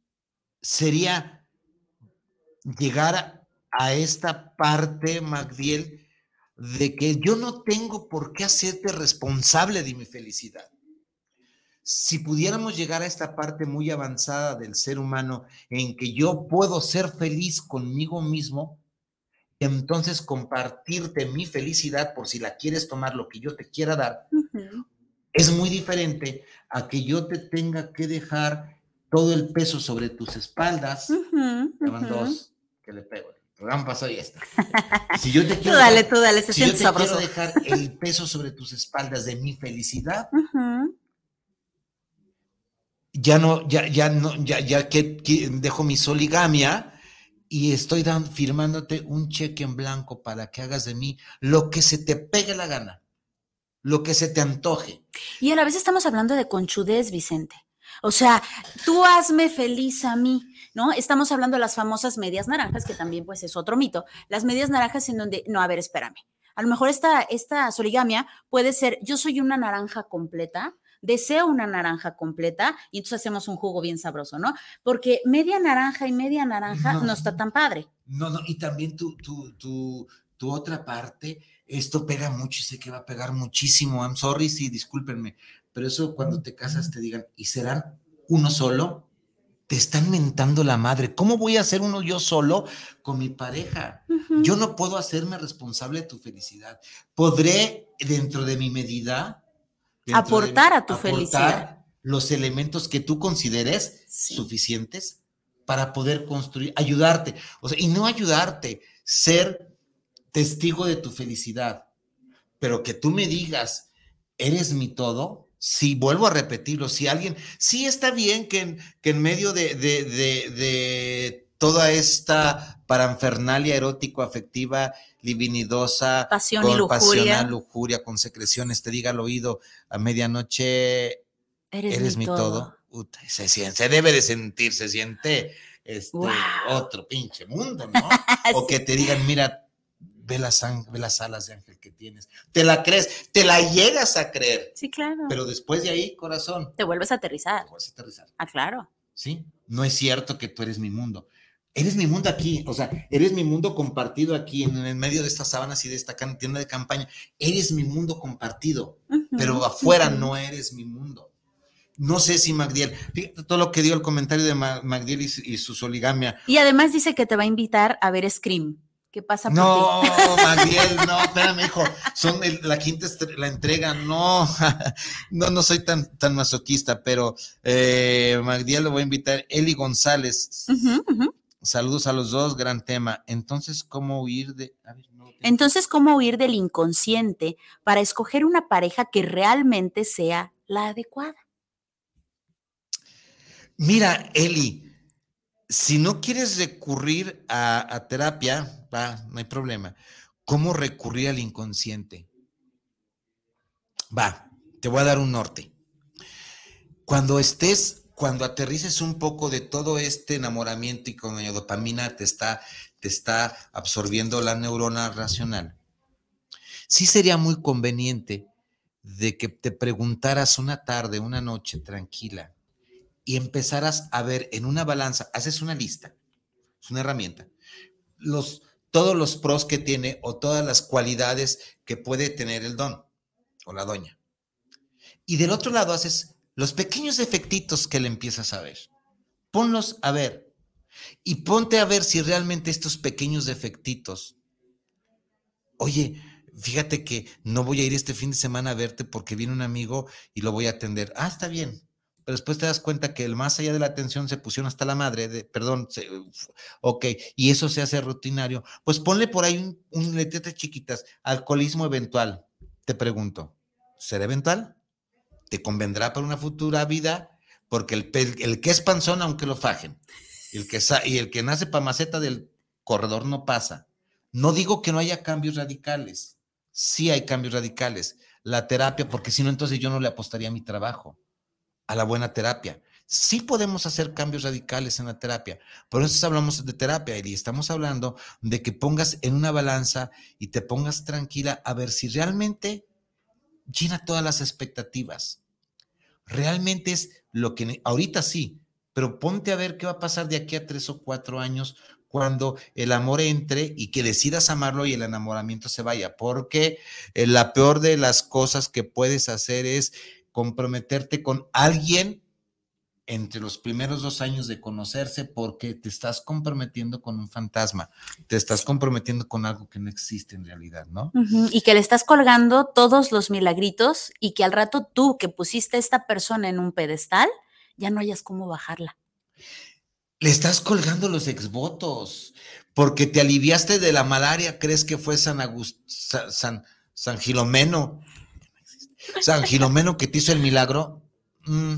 sería llegar a, esta parte, Magdiel, de que yo no tengo por qué hacerte responsable de mi felicidad. Si pudiéramos llegar a esta parte muy avanzada del ser humano en que yo puedo ser feliz conmigo mismo, entonces compartirte mi felicidad por si la quieres tomar lo que yo te quiera dar, es muy diferente a que yo te tenga que dejar todo el peso sobre tus espaldas. Van ujú. dos que le pego. programa pasado ya está. Si yo te Tú quiero, dale, dejar- tú dale, se si yo siente te sabroso. quiero dejar el peso sobre tus espaldas de mi felicidad, ya no, ya, ya no, ya, ya que, que dejo mi soligamia y estoy dan- firmándote un cheque en blanco para que hagas de mí lo que se te pegue la gana, lo que se te antoje. Y a la vez estamos hablando de conchudez, Vicente. O sea, tú hazme feliz a mí, ¿no? Estamos hablando de las famosas medias naranjas, que también pues es otro mito. Las medias naranjas en donde, no, a ver, espérame. A lo mejor esta, esta soligamia puede ser, yo soy una naranja completa, deseo una naranja completa y entonces hacemos un jugo bien sabroso, ¿no? Porque media naranja y media naranja no, No. está tan padre. No, no, y también tu, tu, tu, tu otra parte, esto pega mucho y sé que va a pegar muchísimo. I'm sorry, sí, discúlpenme, pero eso cuando te casas te digan, ¿y serán uno solo? Te están mentando la madre. ¿Cómo voy a hacer uno yo solo con mi pareja? Yo no puedo hacerme responsable de tu felicidad. Podré, dentro de mi medida, Aportar mi- a tu felicidad. los elementos que tú consideres Sí. suficientes para poder construir, ayudarte. O sea, y no ayudarte, ser testigo de tu felicidad. Pero que tú me digas, eres mi todo. Si vuelvo a repetirlo, si alguien, sí está bien que en, que en medio de, de- de- de toda esta paranfernalia erótico-afectiva, libinidosa, Pasión y lujuria. pasional, lujuria, con secreciones, te diga al oído a medianoche, Eres, eres mi todo. Se, siente, se debe de sentir, se siente este, otro pinche mundo, ¿no? O que te digan, mira, ve las, ve las alas de ángel que tienes. Te la crees, te la llegas a creer. Sí, claro. Pero después de ahí, corazón, Te vuelves a aterrizar. te vas a aterrizar. Ah, claro. ¿Sí? No es cierto que tú eres mi mundo. Eres mi mundo aquí, o sea, eres mi mundo compartido aquí en el medio de estas sábanas y de esta tienda de campaña. Eres mi mundo compartido, pero afuera no eres mi mundo. No sé si Magdiel, fíjate todo lo que dio el comentario de Ma- Magdiel y, y su soligamia. Y además dice que te va a invitar a ver Scream. ¿Qué pasa por No, ti? Magdiel, no, espérame, hijo. Son el- la quinta la entrega, no, no, no soy tan, tan masoquista, pero eh, Magdiel lo voy a invitar. Eli González, saludos a los dos, gran tema. Entonces, ¿cómo huir de...? a ver, no lo tengo. Entonces, ¿cómo huir del inconsciente para escoger una pareja que realmente sea la adecuada? Mira, Eli, si no quieres recurrir a, terapia, va, no hay problema. ¿Cómo recurrir al inconsciente? Va, te voy a dar un norte. Cuando estés, cuando aterrices un poco de todo este enamoramiento y con la dopamina te está, te está absorbiendo la neurona racional, sí sería muy conveniente de que te preguntaras una tarde, una noche tranquila, y empezaras a ver en una balanza, haces una lista, es una herramienta, los, todos los pros que tiene o todas las cualidades que puede tener el don o la doña. Y del otro lado haces los pequeños efectitos que le empiezas a ver. Ponlos a ver y ponte a ver si realmente estos pequeños defectitos, oye, fíjate que no voy a ir este fin de semana a verte porque viene un amigo y lo voy a atender. Ah, está bien pero después te das cuenta que el más allá de la atención se pusieron hasta la madre, de, perdón, ok, y eso se hace rutinario, pues ponle por ahí un, un letrete chiquitas, alcoholismo eventual, te pregunto, ¿será eventual? ¿Te convendrá para una futura vida? Porque el, el que es panzón, aunque lo fajen, el que y el que nace pa' maceta del corredor no pasa. No digo que no haya cambios radicales, sí hay cambios radicales. La terapia, porque si no, entonces yo no le apostaría a mi trabajo a la buena terapia. Sí podemos hacer cambios radicales en la terapia. Por eso hablamos de terapia, y estamos hablando de que pongas en una balanza y te pongas tranquila a ver si realmente llena todas las expectativas. Realmente es lo que ahorita sí, pero ponte a ver qué va a pasar de aquí a tres o cuatro años cuando el amor entre y que decidas amarlo y el enamoramiento se vaya, porque eh, la peor de las cosas que puedes hacer es comprometerte con alguien entre los primeros dos años de conocerse porque te estás comprometiendo con un fantasma, te estás comprometiendo con algo que no existe en realidad, ¿no? Y que le estás colgando todos los milagritos y que al rato tú que pusiste a esta persona en un pedestal, ya no hayas cómo bajarla. Le estás colgando los exvotos porque te aliviaste de la malaria, crees que fue San Agust San, San Gilomeno, San Gilomeno que te hizo el milagro. Mm,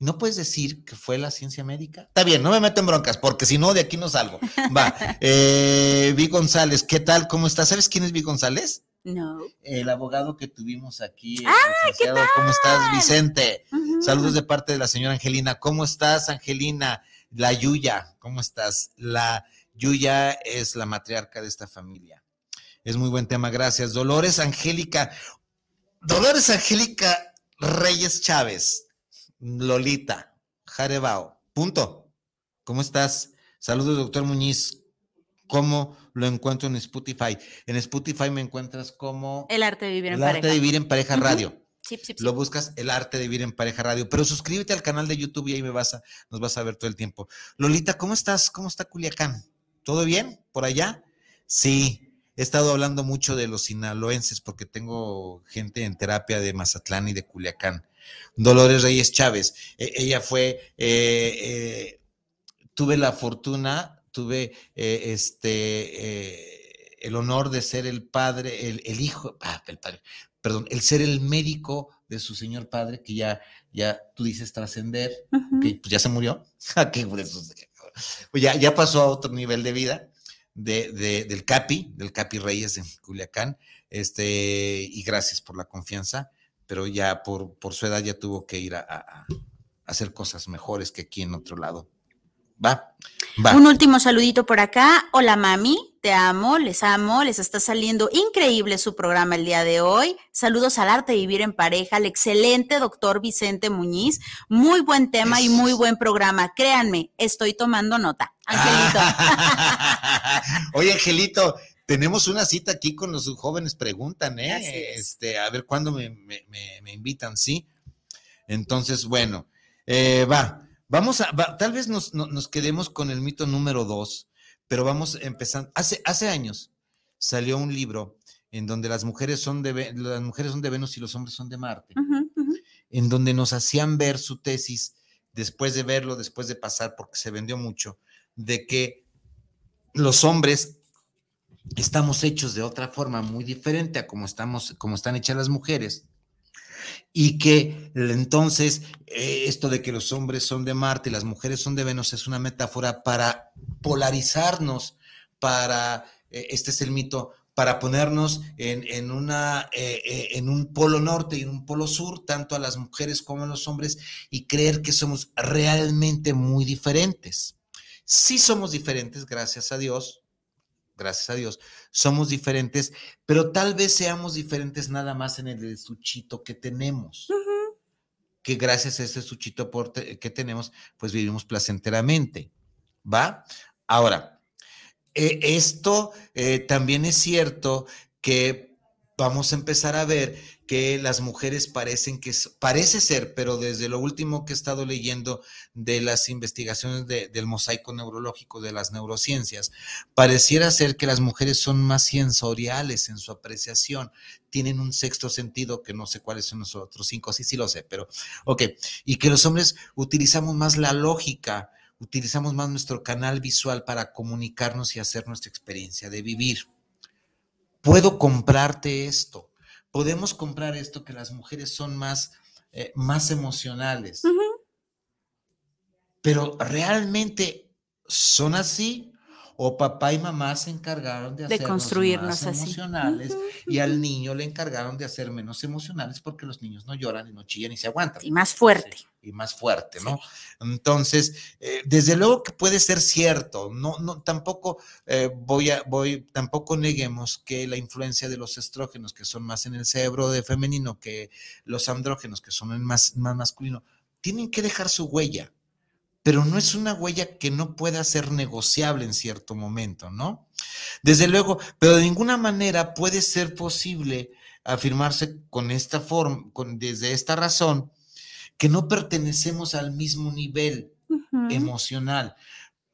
¿No puedes decir que fue la ciencia médica? Está bien, no me meto en broncas, porque si no, de aquí no salgo. Va. Eh, Vi González, ¿qué tal? ¿Cómo estás? ¿Sabes quién es Vi González? No. El abogado que tuvimos aquí. ¡Ah, qué tal! ¿Cómo estás, Vicente? Uh -huh. Saludos de parte de la señora Angelina. ¿Cómo estás, Angelina? La Yuya, ¿cómo estás? La Yuya es la matriarca de esta familia. Es muy buen tema, gracias. Dolores Angélica, Dolores Angélica Reyes Chávez, Lolita, Jarebao, punto. ¿Cómo estás? Saludos, doctor Muñiz. ¿Cómo lo encuentro en Spotify? En Spotify me encuentras como... El arte de vivir en el pareja. arte de vivir en pareja radio. Sí, sí, sí. Lo buscas el arte de vivir en pareja radio, pero suscríbete al canal de YouTube y ahí me vas a, nos vas a ver todo el tiempo. Lolita, ¿cómo estás? ¿Cómo está Culiacán? ¿Todo bien por allá? Sí, he estado hablando mucho de los sinaloenses porque tengo gente en terapia de Mazatlán y de Culiacán. Dolores Reyes Chávez, e- ella fue, eh, eh, tuve la fortuna, tuve eh, este, eh, el honor de ser el padre, el, el hijo, ah, el padre, perdón, el ser el médico de su señor padre, que ya, ya tú dices trascender, que pues ya se murió, Ah. Pues ya, ya pasó a otro nivel de vida de, de- del Capi, del Capi Reyes de Culiacán, este, y gracias por la confianza, pero ya por, por su edad ya tuvo que ir a, a- a hacer cosas mejores que aquí en otro lado. Va, va. Un último saludito por acá. Hola mami, te amo, les amo, les está saliendo increíble su programa el día de hoy. Saludos al arte de vivir en pareja, al excelente doctor Vicente Muñiz. Muy buen tema y muy buen programa. Créanme, estoy tomando nota. Angelito. Oye, Angelito, tenemos una cita aquí con los jóvenes, preguntan, ¿eh? Es. Este, a ver cuándo me, me- me- me invitan, ¿sí? Entonces, bueno, eh, va, vamos a, va, tal vez nos, no- nos quedemos con el mito número dos, pero vamos empezando. Hace, hace años salió un libro en donde las mujeres son de Ve- las mujeres son de Venus y los hombres son de Marte en donde nos hacían ver su tesis después de verlo, después de pasar, porque se vendió mucho, de que los hombres estamos hechos de otra forma muy diferente a como estamos, como están hechas las mujeres. Y que entonces eh, esto de que los hombres son de Marte y las mujeres son de Venus es una metáfora para polarizarnos, para, eh, este es el mito, para ponernos en, en una, eh, en un polo norte y un polo sur, tanto a las mujeres como a los hombres, y creer que somos realmente muy diferentes. Sí somos diferentes, gracias a Dios, gracias a Dios, somos diferentes, pero tal vez seamos diferentes nada más en el estuchito que tenemos, que gracias a ese estuchito que tenemos, pues vivimos placenteramente, ¿va? Ahora, eh, esto eh, también es cierto que vamos a empezar a ver que las mujeres parecen que, parece ser, pero desde lo último que he estado leyendo de las investigaciones de- del mosaico neurológico de las neurociencias, pareciera ser que las mujeres son más sensoriales en su apreciación, tienen un sexto sentido que no sé cuáles son los otros cinco, sí, sí lo sé, pero ok, y que los hombres utilizamos más la lógica, utilizamos más nuestro canal visual para comunicarnos y hacer nuestra experiencia de vivir. Puedo comprarte esto, podemos comprar esto que las mujeres son más, eh, más emocionales, pero realmente son así o papá y mamá se encargaron de, De construirnos más así. emocionales y al niño le encargaron de hacer menos emocionales porque los niños no lloran y no chillan y se aguantan Y más fuerte. y más fuerte, ¿no? Entonces, eh, desde luego que puede ser cierto, no, no, tampoco eh, voy a, voy, tampoco neguemos que la influencia de los estrógenos, que son más en el cerebro de femenino, que los andrógenos, que son en más, más masculino, tienen que dejar su huella, pero no es una huella que no pueda ser negociable en cierto momento, ¿no? Desde luego, pero de ninguna manera puede ser posible afirmarse con esta forma, con, desde esta razón, que no pertenecemos al mismo nivel emocional,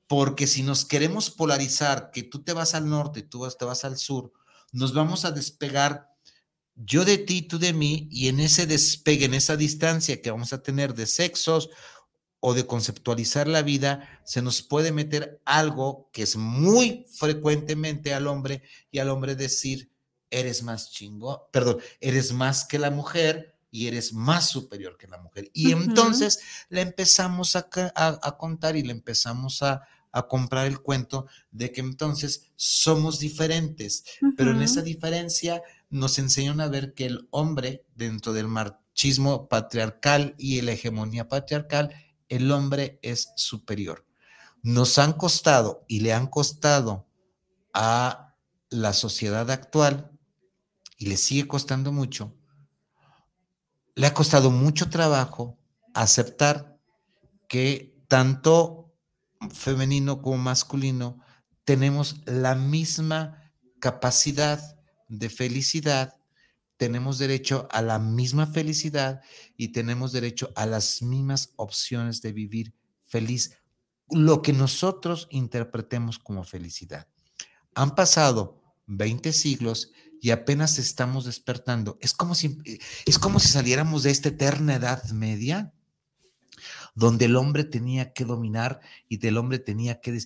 porque si nos queremos polarizar, que tú te vas al norte, tú te vas al sur, nos vamos a despegar yo de ti, tú de mí, y en ese despegue, en esa distancia que vamos a tener de sexos o de conceptualizar la vida, se nos puede meter algo que es muy frecuentemente al hombre y al hombre decir, eres más chingo, perdón, eres más que la mujer y eres más superior que la mujer. Y entonces le empezamos a, a, contar y le empezamos a, a, comprar el cuento de que entonces somos diferentes, pero en esa diferencia nos enseñan a ver que el hombre dentro del machismo patriarcal y la hegemonía patriarcal el hombre es superior. Nos han costado y le han costado a la sociedad actual, y le sigue costando mucho, le ha costado mucho trabajo aceptar que tanto femenino como masculino tenemos la misma capacidad de felicidad tenemos derecho a la misma felicidad y tenemos derecho a las mismas opciones de vivir feliz, lo que nosotros interpretemos como felicidad. Han pasado 20 siglos y apenas estamos despertando. Es como si, es como si saliéramos de esta eterna edad media donde el hombre tenía que dominar y del hombre tenía que...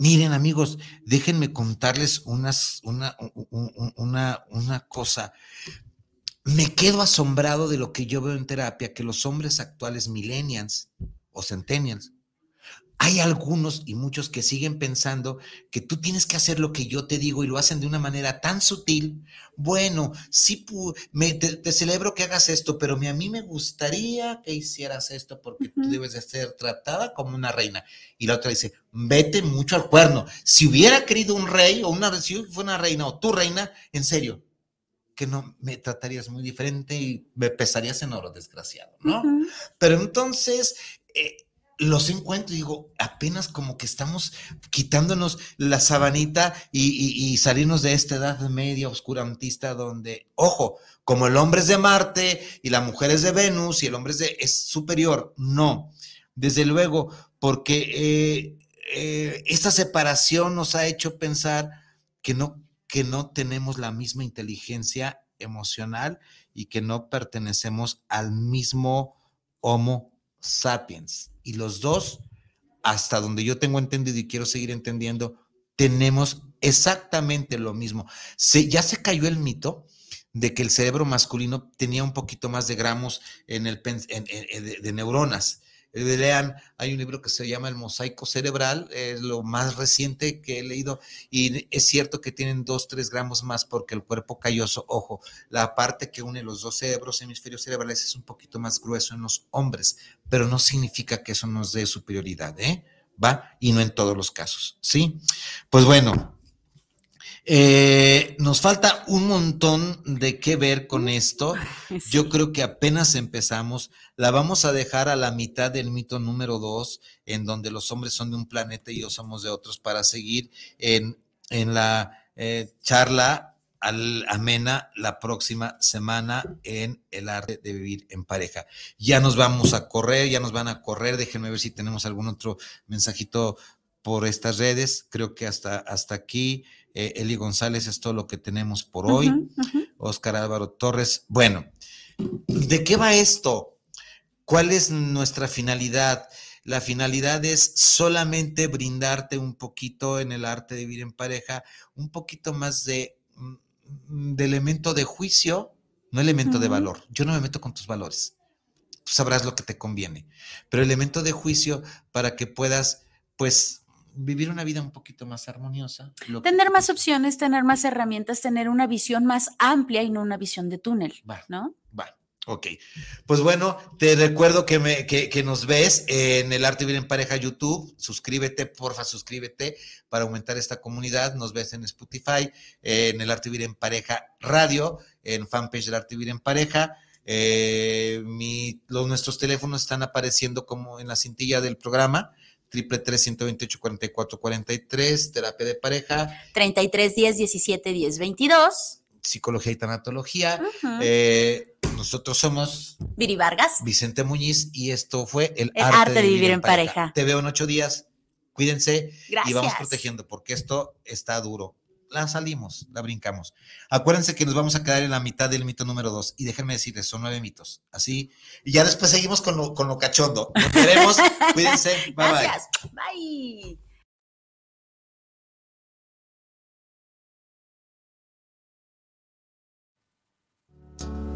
Miren amigos, déjenme contarles unas, una, una, una cosa. Me quedo asombrado de lo que yo veo en terapia, que los hombres actuales millennials o centennials, hay algunos y muchos que siguen pensando que tú tienes que hacer lo que yo te digo y lo hacen de una manera tan sutil. Bueno, sí, me, te, celebro que hagas esto, pero a mí me gustaría que hicieras esto porque tú debes de ser tratada como una reina. Y la otra dice, vete mucho al cuerno. Si hubiera querido un rey o una, si fue una reina o tu reina, en serio, que no me tratarías muy diferente y me pesarías en oro, desgraciado, ¿no? Pero entonces... Eh, los encuentro y digo, apenas como que estamos quitándonos la sabanita y, salirnos de esta edad media oscurantista donde, ojo, como el hombre es de Marte y la mujer es de Venus y el hombre es superior, no, desde luego, porque eh, eh, esta separación nos ha hecho pensar que no, que no tenemos la misma inteligencia emocional y que no pertenecemos al mismo Homo sapiens. Y los dos, hasta donde yo tengo entendido y quiero seguir entendiendo, tenemos exactamente lo mismo. Se, ya se cayó el mito de que el cerebro masculino tenía un poquito más de gramos en el, de neuronas de lean, hay un libro que se llama El mosaico cerebral, es lo más reciente que he leído, y es cierto que tienen dos, tres gramos más porque el cuerpo calloso, ojo, la parte que une los dos cerebros, hemisferios cerebrales, es un poquito más grueso en los hombres, pero no significa que eso nos dé superioridad, ¿eh? ¿Va? Y no en todos los casos, ¿sí? Pues bueno, eh, nos falta un montón de qué ver con esto. Yo creo que apenas empezamos. La vamos a dejar a la mitad del mito número dos, en donde los hombres son de un planeta y yo somos de otros, para seguir en, en la eh, charla al, amena la próxima semana en el arte de vivir en pareja. Ya nos vamos a correr, ya nos van a correr. Déjenme ver si tenemos algún otro mensajito por estas redes. Creo que hasta, hasta aquí. Eh, Eli González es todo lo que tenemos por hoy. Oscar Álvaro Torres. Bueno, ¿de qué va esto? ¿Cuál es nuestra finalidad? La finalidad es solamente brindarte un poquito en el arte de vivir en pareja, un poquito más de, mm, de elemento de juicio, no elemento de valor. Yo no me meto con tus valores. Tú sabrás lo que te conviene. Pero elemento de juicio para que puedas, pues, vivir una vida un poquito más armoniosa. Tener más opciones, tener más herramientas, tener una visión más amplia y no una visión de túnel, ¿no? Vale. Ok, pues bueno, te recuerdo que, me, que, nos ves en el Arte Vivir en Pareja YouTube. Suscríbete, porfa, suscríbete para aumentar esta comunidad. Nos ves en Spotify, en el Arte Vivir en Pareja Radio, en fanpage del Arte Vivir en Pareja. Eh, los, nuestros teléfonos están apareciendo como en la cintilla del programa triple tres ciento veintiocho cuarenta y cuatro cuarenta y tres, terapia de pareja. Treinta y tres diez diecisiete diez veintidós. Psicología y tanatología. Eh, nosotros somos Viri Vargas, Vicente Muñiz y esto fue el, arte, de vivir, en, pareja. Te veo en ocho días. Cuídense y vamos protegiendo porque esto está duro la salimos, la brincamos. Acuérdense que nos vamos a quedar en la mitad del mito número dos. Y déjenme decirles, son nueve mitos. Así. Y ya después seguimos con lo, con cachondo. Nos queremos. Cuídense. Bye Gracias. bye. Bye.